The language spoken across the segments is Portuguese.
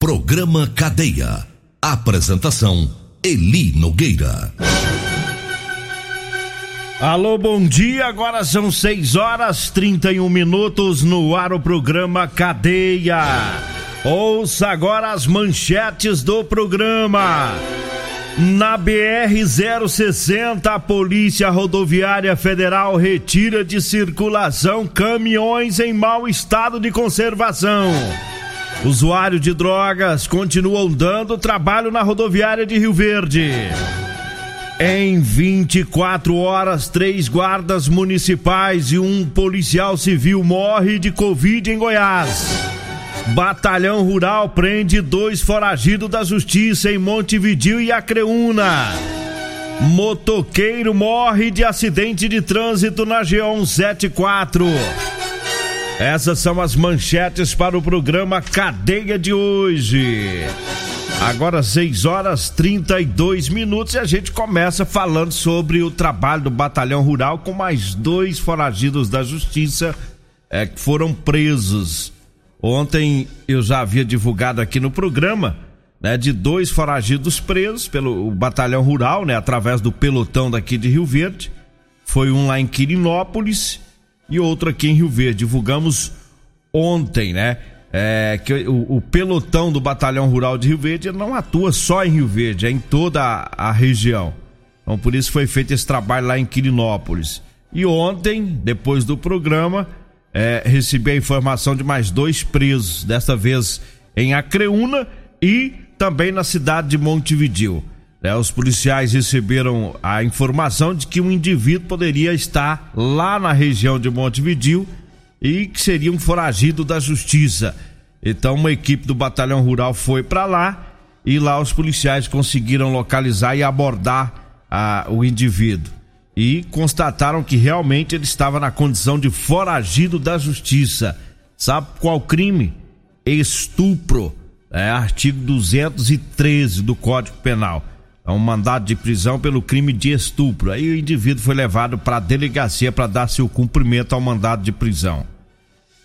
Programa Cadeia. Apresentação: Eli Nogueira. Alô, bom dia. Agora são 6 horas 31 minutos no ar o programa Cadeia. Ouça agora as manchetes do programa. Na BR-060, a Polícia Rodoviária Federal retira de circulação caminhões em mau estado de conservação. Usuário de drogas continuam dando trabalho na rodoviária de Rio Verde. Em 24 horas, três guardas municipais e um policial civil morre de Covid em Goiás. Batalhão Rural prende dois foragidos da justiça em Montevidil e Acreúna. Motoqueiro morre de acidente de trânsito na G174. Essas são as manchetes para o programa Cadeia de hoje. Agora 6 horas 32 minutos e a gente começa falando sobre o trabalho do Batalhão Rural com mais dois foragidos da justiça é, que foram presos. Ontem eu já havia divulgado aqui no programa, né, de dois foragidos presos pelo Batalhão Rural, né, através do pelotão daqui de Rio Verde. Foi um lá em Quirinópolis e outro aqui em Rio Verde. Divulgamos ontem, né? É, que o, o, pelotão do Batalhão Rural de Rio Verde não atua só em Rio Verde, é em toda a, a região. Então por isso foi feito esse trabalho lá em Quirinópolis. E ontem, depois do programa, é, recebi a informação de mais dois presos, desta vez em Acreúna e também na cidade de Montevidil. É, os policiais receberam a informação de que um indivíduo poderia estar lá na região de Montevidil e que seria um foragido da justiça. Então, uma equipe do Batalhão Rural foi para lá e lá os policiais conseguiram localizar e abordar a, o indivíduo e constataram que realmente ele estava na condição de foragido da justiça. Sabe qual crime? Estupro. É artigo 213 do Código Penal. É um mandado de prisão pelo crime de estupro. Aí o indivíduo foi levado para a delegacia para dar seu cumprimento ao mandado de prisão.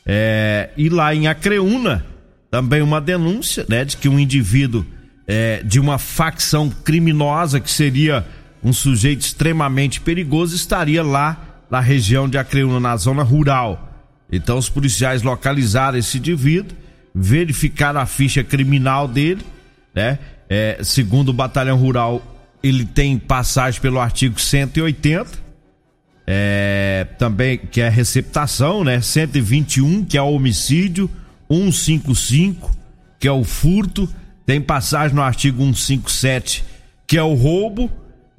É, e lá em Acreúna, também uma denúncia né, de que um indivíduo é, de uma facção criminosa que seria um sujeito extremamente perigoso estaria lá na região de Acreúna, na zona rural. Então os policiais localizaram esse indivíduo, verificaram a ficha criminal dele, né? É, segundo o Batalhão Rural, ele tem passagem pelo artigo 180, é, também que é receptação, né? 121, que é o homicídio, 155, que é o furto, tem passagem no artigo 157, que é o roubo,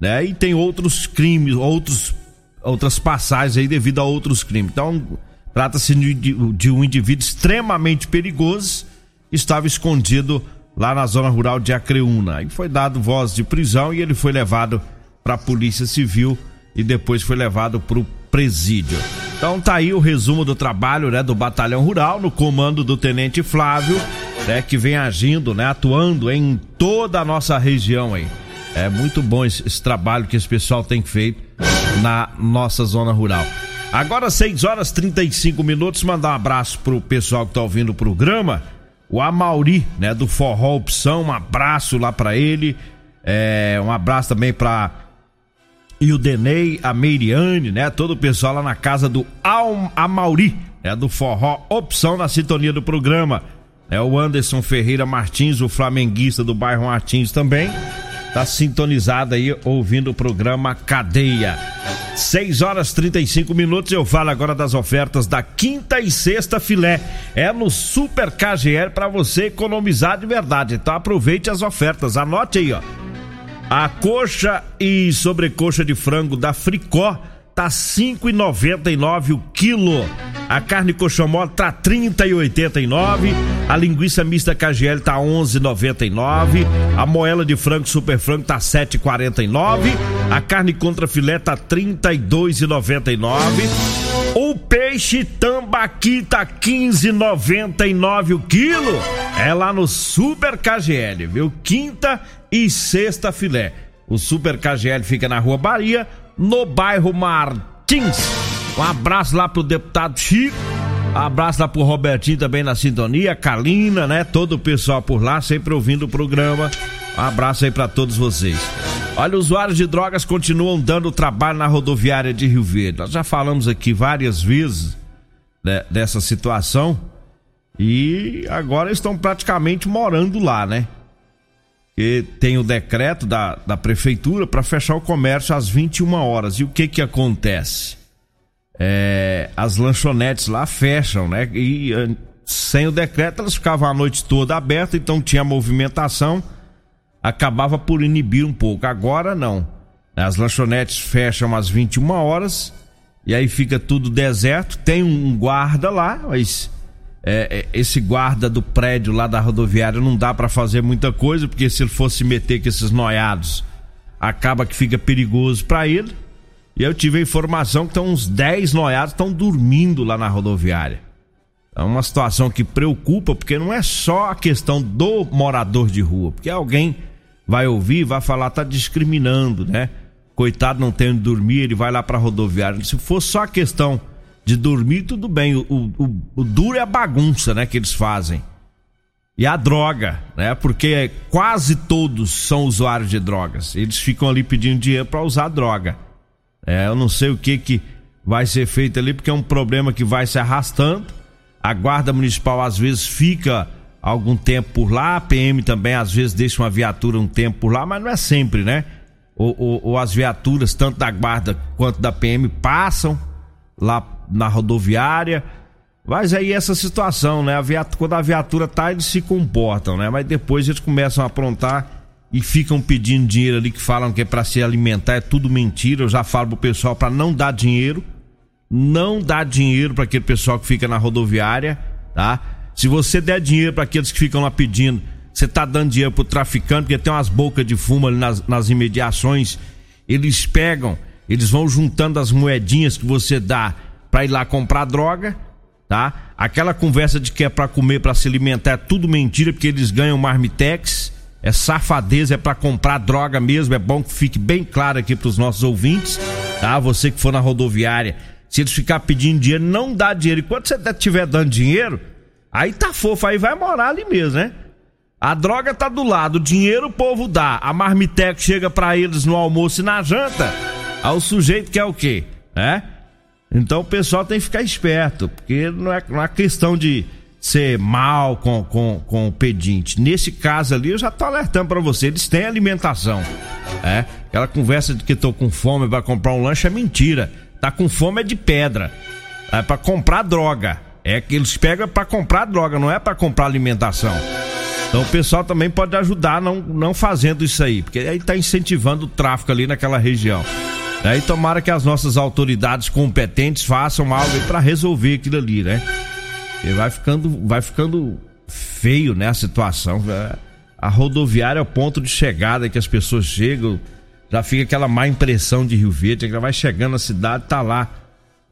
né? E tem outros crimes, outros, outras passagens aí devido a outros crimes. Então, trata-se de, de, um indivíduo extremamente perigoso, estava escondido lá na zona rural de Acreúna. E foi dado voz de prisão e ele foi levado para a Polícia Civil e depois foi levado para o presídio. Então tá aí o resumo do trabalho, né, do Batalhão Rural no comando do Tenente Flávio, né, que vem agindo, né, atuando em toda a nossa região aí. É muito bom esse, esse trabalho que esse pessoal tem feito na nossa zona rural. Agora 6 horas 35 minutos, mandar um abraço pro pessoal que tá ouvindo o programa. O Amauri, né, do Forró Opção, um abraço lá para ele. É, um abraço também para e o Denei, a Meiriane, né? Todo o pessoal lá na casa do Amauri, né? Do Forró Opção na sintonia do programa. É o Anderson Ferreira Martins, o flamenguista do bairro Martins também. Tá sintonizado aí ouvindo o programa Cadeia. 6 horas 35 minutos. Eu falo agora das ofertas da quinta e sexta filé. É no Super KGL para você economizar de verdade. Então aproveite as ofertas. Anote aí, ó. A coxa e sobrecoxa de frango da Fricó tá 5,99 o quilo. A carne coxomó tá 30,89 A linguiça mista KGL tá 11,99. A moela de frango super frango tá 7,49. A carne contra filé tá 32,99. O peixe tambaqui tá 15,99 o quilo. É lá no Super KGL, viu? Quinta e sexta filé. O Super KGL fica na Rua Bahia, no bairro Martins. Um abraço lá pro deputado Chico. Abraço lá pro Robertinho também na sintonia, Kalina, né? Todo o pessoal por lá, sempre ouvindo o programa. Um abraço aí para todos vocês. Olha, usuários de drogas continuam dando trabalho na rodoviária de Rio Verde. Nós já falamos aqui várias vezes né, dessa situação e agora estão praticamente morando lá, né? que tem o decreto da, da prefeitura para fechar o comércio às 21 horas. E o que que acontece? É, as lanchonetes lá fecham, né? E eh, sem o decreto elas ficavam a noite toda aberta, então tinha movimentação, acabava por inibir um pouco. Agora não. As lanchonetes fecham às 21 horas e aí fica tudo deserto. Tem um guarda lá, mas é, é, esse guarda do prédio lá da rodoviária não dá para fazer muita coisa, porque se ele fosse meter com esses noiados, acaba que fica perigoso para ele. E eu tive a informação que estão uns 10 noiados estão dormindo lá na rodoviária. É uma situação que preocupa, porque não é só a questão do morador de rua, porque alguém vai ouvir, vai falar, tá discriminando, né? Coitado não tem onde dormir, ele vai lá pra rodoviária. Se for só a questão de dormir, tudo bem. O, o, o, duro é a bagunça, né, que eles fazem. E a droga, né? Porque quase todos são usuários de drogas. Eles ficam ali pedindo dinheiro para usar droga. É, eu não sei o que que vai ser feito ali, porque é um problema que vai se arrastando. A guarda municipal às vezes fica algum tempo por lá, a PM também às vezes deixa uma viatura um tempo por lá, mas não é sempre, né? Ou, ou, ou as viaturas, tanto da guarda quanto da PM, passam lá na rodoviária. Mas aí essa situação, né? A viatura, quando a viatura tá, eles se comportam, né? Mas depois eles começam a aprontar e ficam pedindo dinheiro ali que falam que é para se alimentar, é tudo mentira. Eu já falo pro pessoal para não dar dinheiro. Não dar dinheiro para aquele pessoal que fica na rodoviária, tá? Se você der dinheiro para aqueles que ficam lá pedindo, você tá dando dinheiro pro traficante, porque tem umas bocas de fumo ali nas, nas imediações. Eles pegam, eles vão juntando as moedinhas que você dá para ir lá comprar droga, tá? Aquela conversa de que é para comer, para se alimentar, é tudo mentira, porque eles ganham marmitex, é safadeza, é para comprar droga mesmo, é bom que fique bem claro aqui para os nossos ouvintes, tá? Você que for na rodoviária, se eles ficar pedindo dinheiro, não dá dinheiro. E quando você estiver dando dinheiro, aí tá fofo, aí vai morar ali mesmo, né? A droga tá do lado, o dinheiro o povo dá, a marmitex chega para eles no almoço e na janta. Ao sujeito que é o quê? É? Então o pessoal tem que ficar esperto, porque não é, uma é questão de ser mal com, com, com o pedinte. Nesse caso ali, eu já tô alertando para você, eles têm alimentação. É? Aquela conversa de que tô com fome, vai comprar um lanche é mentira. Tá com fome é de pedra. É para comprar droga. É que eles pegam para comprar droga, não é para comprar alimentação. Então o pessoal também pode ajudar não, não fazendo isso aí, porque aí tá incentivando o tráfico ali naquela região. Né? E tomara que as nossas autoridades competentes façam algo para resolver aquilo ali, né? E vai ficando, vai ficando feio, né, a situação. É, a rodoviária é o ponto de chegada que as pessoas chegam, já fica aquela má impressão de Rio Verde, que vai chegando na cidade, tá lá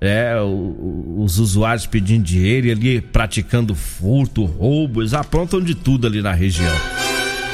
é, os usuários pedindo dinheiro e ali praticando furto, roubos, aprontam de tudo ali na região.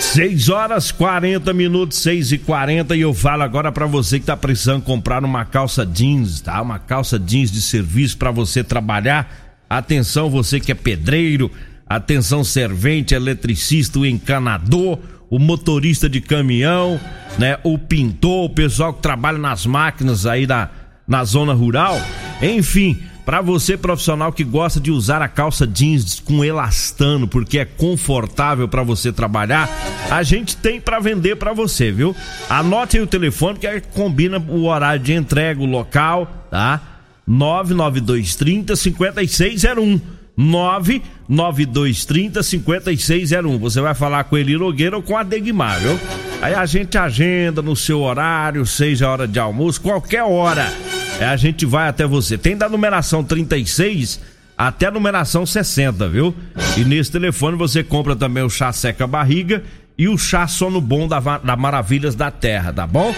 6 horas 40 minutos, 6 e 40 e eu falo agora para você que tá precisando comprar uma calça jeans, tá? Uma calça jeans de serviço para você trabalhar. Atenção, você que é pedreiro, atenção, servente, eletricista, o encanador, o motorista de caminhão, né? O pintor, o pessoal que trabalha nas máquinas aí na, na zona rural. Enfim, para você profissional que gosta de usar a calça jeans com elastano, porque é confortável para você trabalhar, a gente tem para vender para você, viu? Anote aí o telefone que combina o horário de entrega, o local, tá? 99230 5601. 99230 5601. Você vai falar com ele Nogueira ou com a Degmar, viu? Aí a gente agenda no seu horário, seja hora de almoço, qualquer hora. É, a gente vai até você. Tem da numeração 36 até a numeração 60, viu? E nesse telefone você compra também o chá seca barriga e o chá sono bom da, da Maravilhas da Terra, tá bom?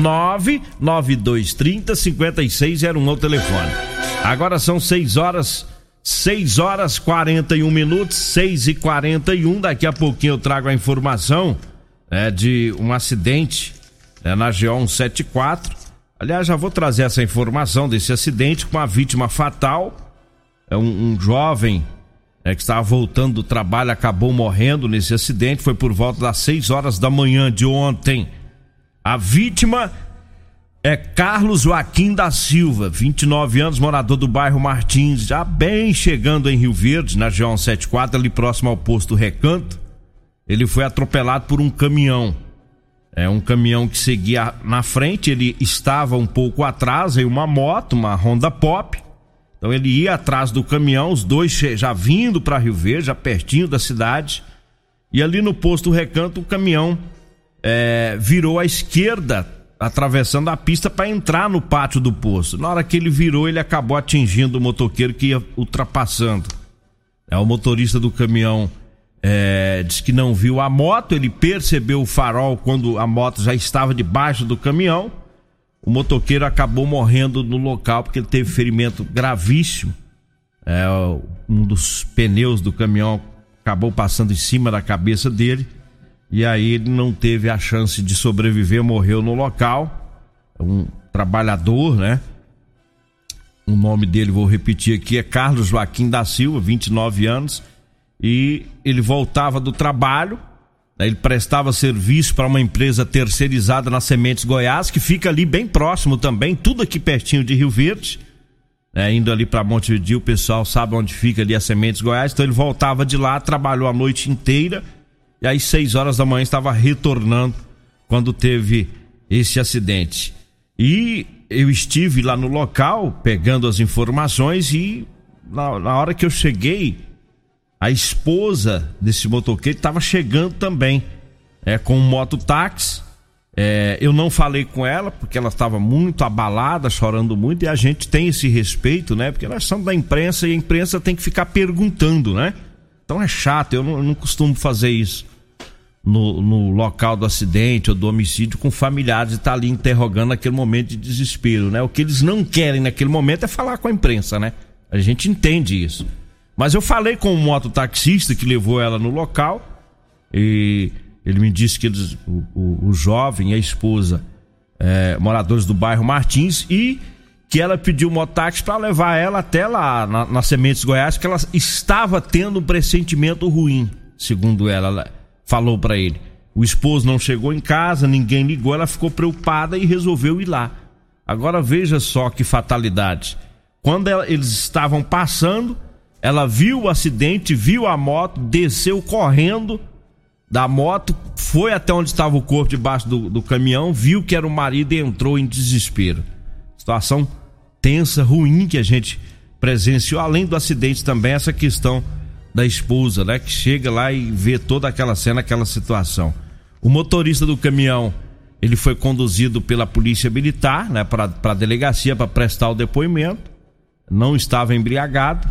99230 5601 é o telefone. Agora são 6 horas 6 horas 41 minutos, 6 e 41 Daqui a pouquinho eu trago a informação é, de um acidente é, na GO 174. Aliás, já vou trazer essa informação desse acidente com uma vítima fatal é um, um jovem é, que estava voltando do trabalho acabou morrendo nesse acidente. Foi por volta das 6 horas da manhã de ontem. A vítima é Carlos Joaquim da Silva, 29 anos, morador do bairro Martins, já bem chegando em Rio Verde, na G 174, ali próximo ao posto Recanto. Ele foi atropelado por um caminhão. É um caminhão que seguia na frente, ele estava um pouco atrás, em uma moto, uma Honda Pop. Então ele ia atrás do caminhão, os dois já vindo para Rio Verde, já pertinho da cidade. E ali no posto Recanto, o caminhão é, virou à esquerda, atravessando a pista para entrar no pátio do posto. Na hora que ele virou, ele acabou atingindo o motoqueiro que ia ultrapassando. É, o motorista do caminhão é, disse que não viu a moto, ele percebeu o farol quando a moto já estava debaixo do caminhão o motoqueiro acabou morrendo no local porque ele teve ferimento gravíssimo. É, um dos pneus do caminhão acabou passando em cima da cabeça dele. E aí ele não teve a chance de sobreviver, morreu no local. Um trabalhador, né? O nome dele, vou repetir aqui, é Carlos Joaquim da Silva, 29 anos. E ele voltava do trabalho ele prestava serviço para uma empresa terceirizada na Sementes Goiás, que fica ali bem próximo também, tudo aqui pertinho de Rio Verde. É, indo ali para Montevideo, o pessoal sabe onde fica ali a Sementes Goiás. Então ele voltava de lá, trabalhou a noite inteira e às 6 horas da manhã estava retornando quando teve esse acidente. E eu estive lá no local pegando as informações e na, na hora que eu cheguei, a esposa desse motoqueiro estava chegando também, é, com um mototáxi. É, eu não falei com ela porque ela estava muito abalada, chorando muito, e a gente tem esse respeito, né? Porque nós somos da imprensa e a imprensa tem que ficar perguntando, né? Então é chato, eu não, eu não costumo fazer isso no, no, local do acidente ou do homicídio com familiares e estar tá ali interrogando naquele momento de desespero, né? O que eles não querem naquele momento é falar com a imprensa, né? A gente entende isso. Mas eu falei com o mototaxista que levou ela no local e ele me disse que eles, o, o, o jovem e a esposa, é, moradores do bairro Martins, e que ela pediu o mototáxi para levar ela até lá na, na Sementes Goiás, que ela estava tendo um pressentimento ruim, segundo ela, ela falou para ele. O esposo não chegou em casa, ninguém ligou, ela ficou preocupada e resolveu ir lá. Agora veja só que fatalidade. Quando ela, eles estavam passando, ela viu o acidente, viu a moto, desceu correndo da moto, foi até onde estava o corpo debaixo do, do caminhão, viu que era o marido e entrou em desespero. Situação tensa, ruim que a gente presenciou, além do acidente também, essa questão da esposa, né? Que chega lá e vê toda aquela cena, aquela situação. O motorista do caminhão, ele foi conduzido pela polícia militar, né? Para a delegacia para prestar o depoimento. Não estava embriagado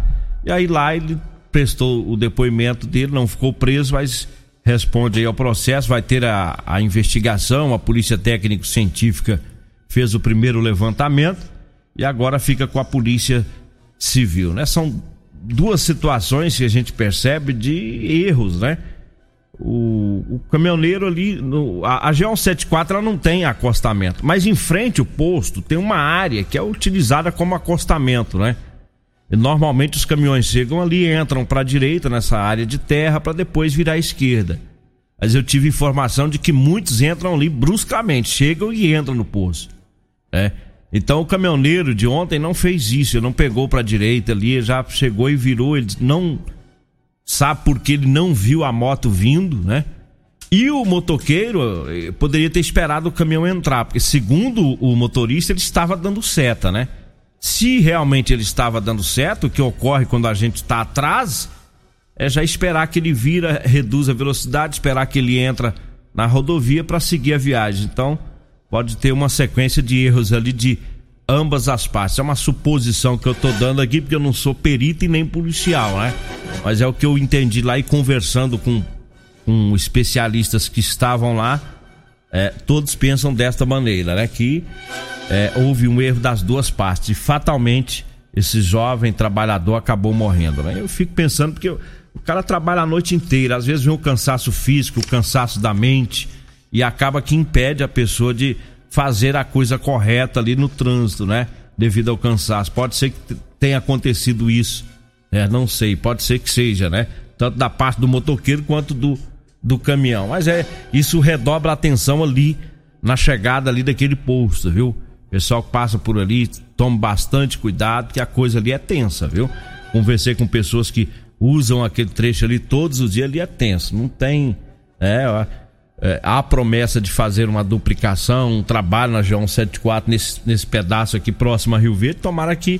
e aí lá ele prestou o depoimento dele, não ficou preso, mas responde aí ao processo, vai ter a, a investigação, a polícia técnico-científica fez o primeiro levantamento e agora fica com a polícia civil, né? São duas situações que a gente percebe de erros, né? O, o caminhoneiro ali, no, a, a G174 ela não tem acostamento, mas em frente o posto tem uma área que é utilizada como acostamento, né? Normalmente os caminhões chegam ali, entram para a direita nessa área de terra para depois virar à esquerda. Mas eu tive informação de que muitos entram ali bruscamente, chegam e entram no poço. Né? Então o caminhoneiro de ontem não fez isso, ele não pegou para a direita ali, já chegou e virou, ele não sabe porque ele não viu a moto vindo, né? E o motoqueiro eh, poderia ter esperado o caminhão entrar, porque segundo o motorista ele estava dando seta, né? Se realmente ele estava dando certo, o que ocorre quando a gente está atrás, é já esperar que ele vira, reduz a velocidade, esperar que ele entra na rodovia para seguir a viagem. Então, pode ter uma sequência de erros ali de ambas as partes. É uma suposição que eu tô dando aqui, porque eu não sou perito e nem policial, né? Mas é o que eu entendi lá e conversando com, com especialistas que estavam lá, é, todos pensam desta maneira, né? Que é, houve um erro das duas partes e fatalmente esse jovem trabalhador acabou morrendo, né? Eu fico pensando porque o cara trabalha a noite inteira, às vezes vem o cansaço físico, o cansaço da mente e acaba que impede a pessoa de fazer a coisa correta ali no trânsito, né? Devido ao cansaço. Pode ser que tenha acontecido isso. É, não sei, pode ser que seja, né? Tanto da parte do motoqueiro quanto do, do caminhão. Mas é, isso redobra a atenção ali na chegada ali daquele posto, viu? Pessoal que passa por ali, tome bastante cuidado, que a coisa ali é tensa, viu? Conversei com pessoas que usam aquele trecho ali todos os dias, ali é tenso. Não tem. É, é, há a promessa de fazer uma duplicação, um trabalho na João 74 nesse, nesse pedaço aqui próximo a Rio Verde. Tomara que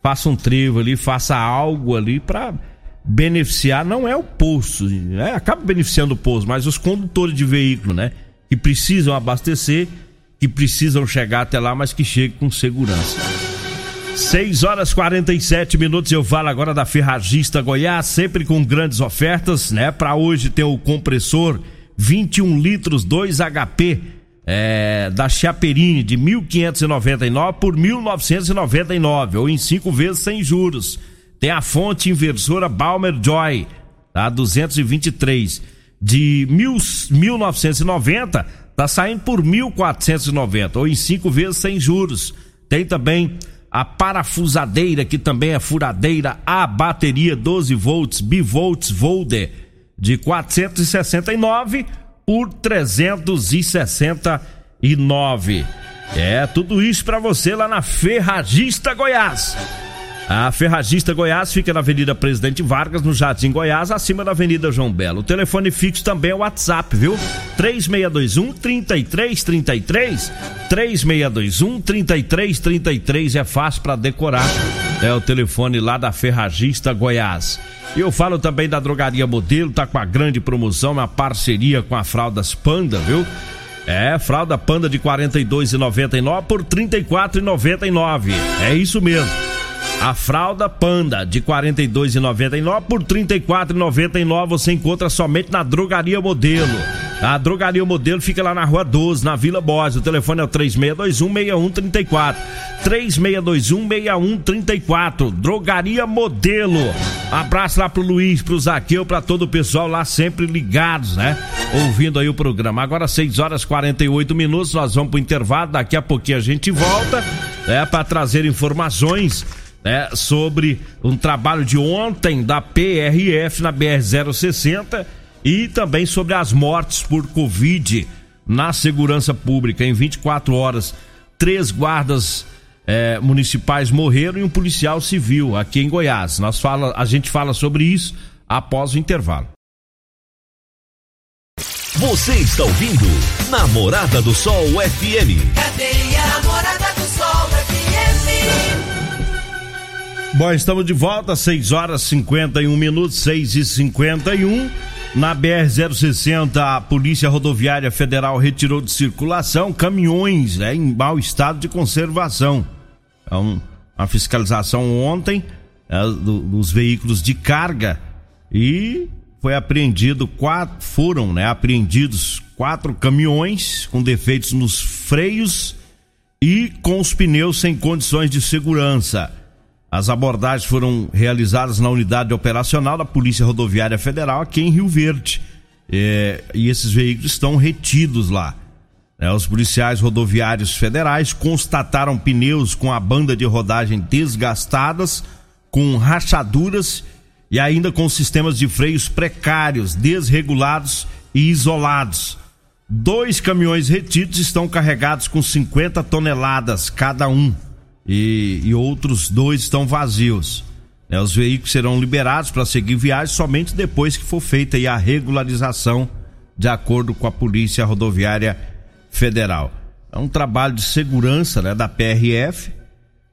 faça um trevo ali, faça algo ali para beneficiar, não é o posto, né? acaba beneficiando o posto, mas os condutores de veículo, né? Que precisam abastecer, que precisam chegar até lá, mas que cheguem com segurança. 6 horas 47 minutos. Eu falo agora da Ferragista Goiás, sempre com grandes ofertas, né? Para hoje tem o compressor 21 litros 2 HP é, da Chaperini de 1.599 por 1.999 ou em cinco vezes sem juros. Tem a fonte inversora Balmer Joy, tá? 223 de mil, 1990 tá saindo por 1.490 ou em cinco vezes sem juros. Tem também a parafusadeira que também é furadeira, a bateria 12 volts bivolts Volder de 469 por 369. É tudo isso para você lá na Ferragista Goiás. A Ferragista Goiás fica na Avenida Presidente Vargas, no Jardim Goiás, acima da Avenida João Belo. O telefone fixo também é o WhatsApp, viu? 3621 3333 3621 3333 é fácil para decorar. É o telefone lá da Ferragista Goiás. E eu falo também da Drogaria Modelo, tá com a grande promoção, uma parceria com a Fraldas Panda, viu? É, fralda Panda de R$ 42,99 por R$ 34,99. É isso mesmo. A fralda Panda de R$ 42,99 por R$ 34,99 você encontra somente na Drogaria Modelo. A Drogaria Modelo fica lá na Rua 12, na Vila Borges. O telefone é o 3621-6134. 3621-6134. Drogaria Modelo. Abraço lá pro Luiz, pro Zaqueu, pra todo o pessoal lá sempre ligados, né? Ouvindo aí o programa. Agora 6 horas 48 minutos, nós vamos pro intervalo. Daqui a pouquinho a gente volta, né? Pra trazer informações né, sobre um trabalho de ontem da PRF na BR-060 e também sobre as mortes por Covid na segurança pública. Em 24 horas, três guardas é, municipais morreram e um policial civil aqui em Goiás. Nós fala, a gente fala sobre isso após o intervalo. Você está ouvindo Namorada do Sol FM. Cadê a Namorada do Sol FM? Bom, estamos de volta, 6 horas 51 minutos, 6 e 51 Na BR-060, a Polícia Rodoviária Federal retirou de circulação caminhões né, em mau estado de conservação. Então, a fiscalização ontem é, do, dos veículos de carga e foi apreendido quatro, foram né, apreendidos quatro caminhões com defeitos nos freios e com os pneus sem condições de segurança. As abordagens foram realizadas na unidade operacional da Polícia Rodoviária Federal aqui em Rio Verde. É, e esses veículos estão retidos lá. É, os policiais rodoviários federais constataram pneus com a banda de rodagem desgastadas, com rachaduras e ainda com sistemas de freios precários, desregulados e isolados. Dois caminhões retidos estão carregados com 50 toneladas cada um e, e outros dois estão vazios. É, os veículos serão liberados para seguir viagem somente depois que for feita a regularização, de acordo com a Polícia Rodoviária Federal. É um trabalho de segurança né, da PRF.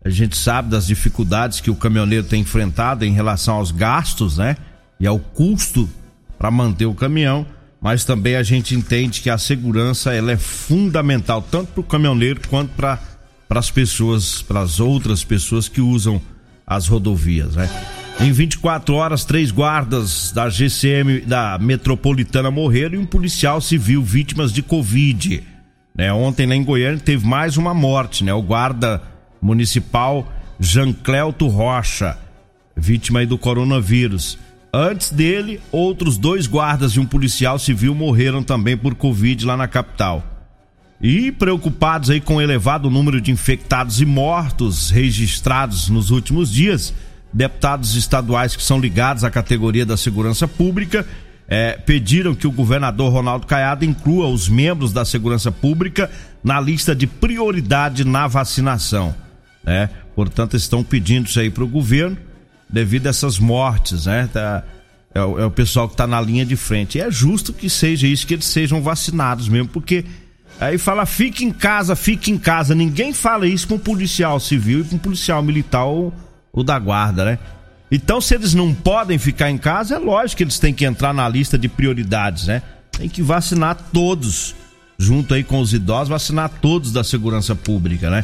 A gente sabe das dificuldades que o caminhoneiro tem enfrentado em relação aos gastos, né? E ao custo para manter o caminhão, mas também a gente entende que a segurança ela é fundamental tanto para o caminhoneiro quanto para para as pessoas, para as outras pessoas que usam as rodovias, né? Em 24 horas, três guardas da GCM da Metropolitana morreram e um policial civil vítimas de Covid. Né? Ontem lá em Goiânia teve mais uma morte, né? O guarda municipal Jancleuto Rocha, vítima do coronavírus. Antes dele, outros dois guardas e um policial civil morreram também por Covid lá na capital. E preocupados aí com o elevado número de infectados e mortos registrados nos últimos dias, deputados estaduais que são ligados à categoria da segurança pública é, pediram que o governador Ronaldo Caiado inclua os membros da segurança pública na lista de prioridade na vacinação. Né? Portanto, estão pedindo isso aí para o governo devido a essas mortes, né? Tá, é, o, é, o, pessoal que está na linha de frente. E é justo que seja isso, que eles sejam vacinados mesmo, porque aí fala fique em casa, fique em casa. Ninguém fala isso com um policial civil e com um policial militar ou o da guarda, né? Então, se eles não podem ficar em casa, é lógico que eles têm que entrar na lista de prioridades, né? Tem que vacinar todos, junto aí com os idosos, vacinar todos da segurança pública, né?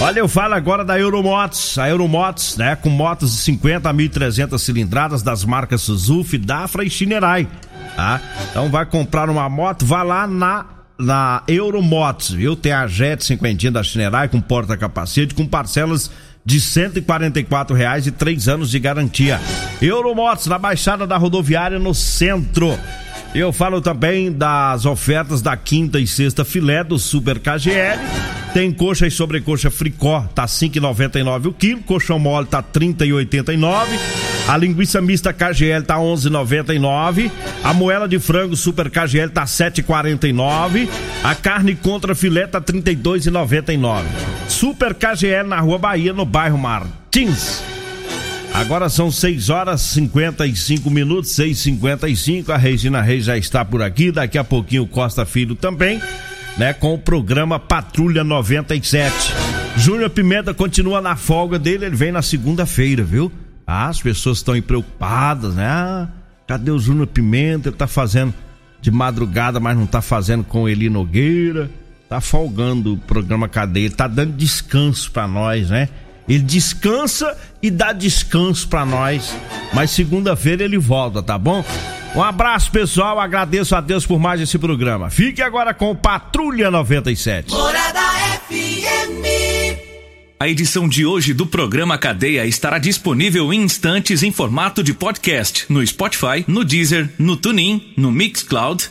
Olha, eu falo agora da Euromotos. A Euromotos, né, com motos de 50 a 1.300 cilindradas das marcas Suzuki, Dafra e Shinerai, tá? Então vai comprar uma moto, vá lá na na Euromotos, viu? Tem a Jet 50 da Shinerai com porta-capacete, com parcelas de R$ reais e três anos de garantia. Euromotos na Baixada da Rodoviária no centro. Eu falo também das ofertas da quinta e sexta filé do Super KGL. Tem coxa e sobrecoxa fricó, tá 5,99 o quilo. Coxão mole tá 30,89. A linguiça mista KGL tá 11,99. A moela de frango Super KGL tá 7,49. A carne contra filé tá 32,99. Super KGL na Rua Bahia, no bairro Martins. Agora são 6 horas 55 minutos, 6h55. A Regina Reis já está por aqui. Daqui a pouquinho o Costa Filho também, né? Com o programa Patrulha 97. Júnior Pimenta continua na folga dele, ele vem na segunda-feira, viu? Ah, as pessoas estão preocupadas, né? Ah, cadê o Júnior Pimenta? Ele tá fazendo de madrugada, mas não tá fazendo com Eli Nogueira. Tá folgando o programa Cadeia, tá dando descanso para nós, né? Ele descansa e dá descanso para nós. Mas segunda-feira ele volta, tá bom? Um abraço, pessoal. Agradeço a Deus por mais esse programa. Fique agora com Patrulha 97. Morada FM. A edição de hoje do programa Cadeia estará disponível em instantes em formato de podcast no Spotify, no Deezer, no TuneIn, no Mixcloud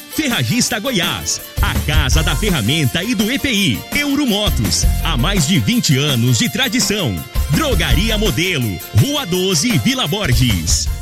Ferragista Goiás, a casa da ferramenta e do EPI. Euromotos, há mais de 20 anos de tradição. Drogaria Modelo, Rua 12, Vila Borges.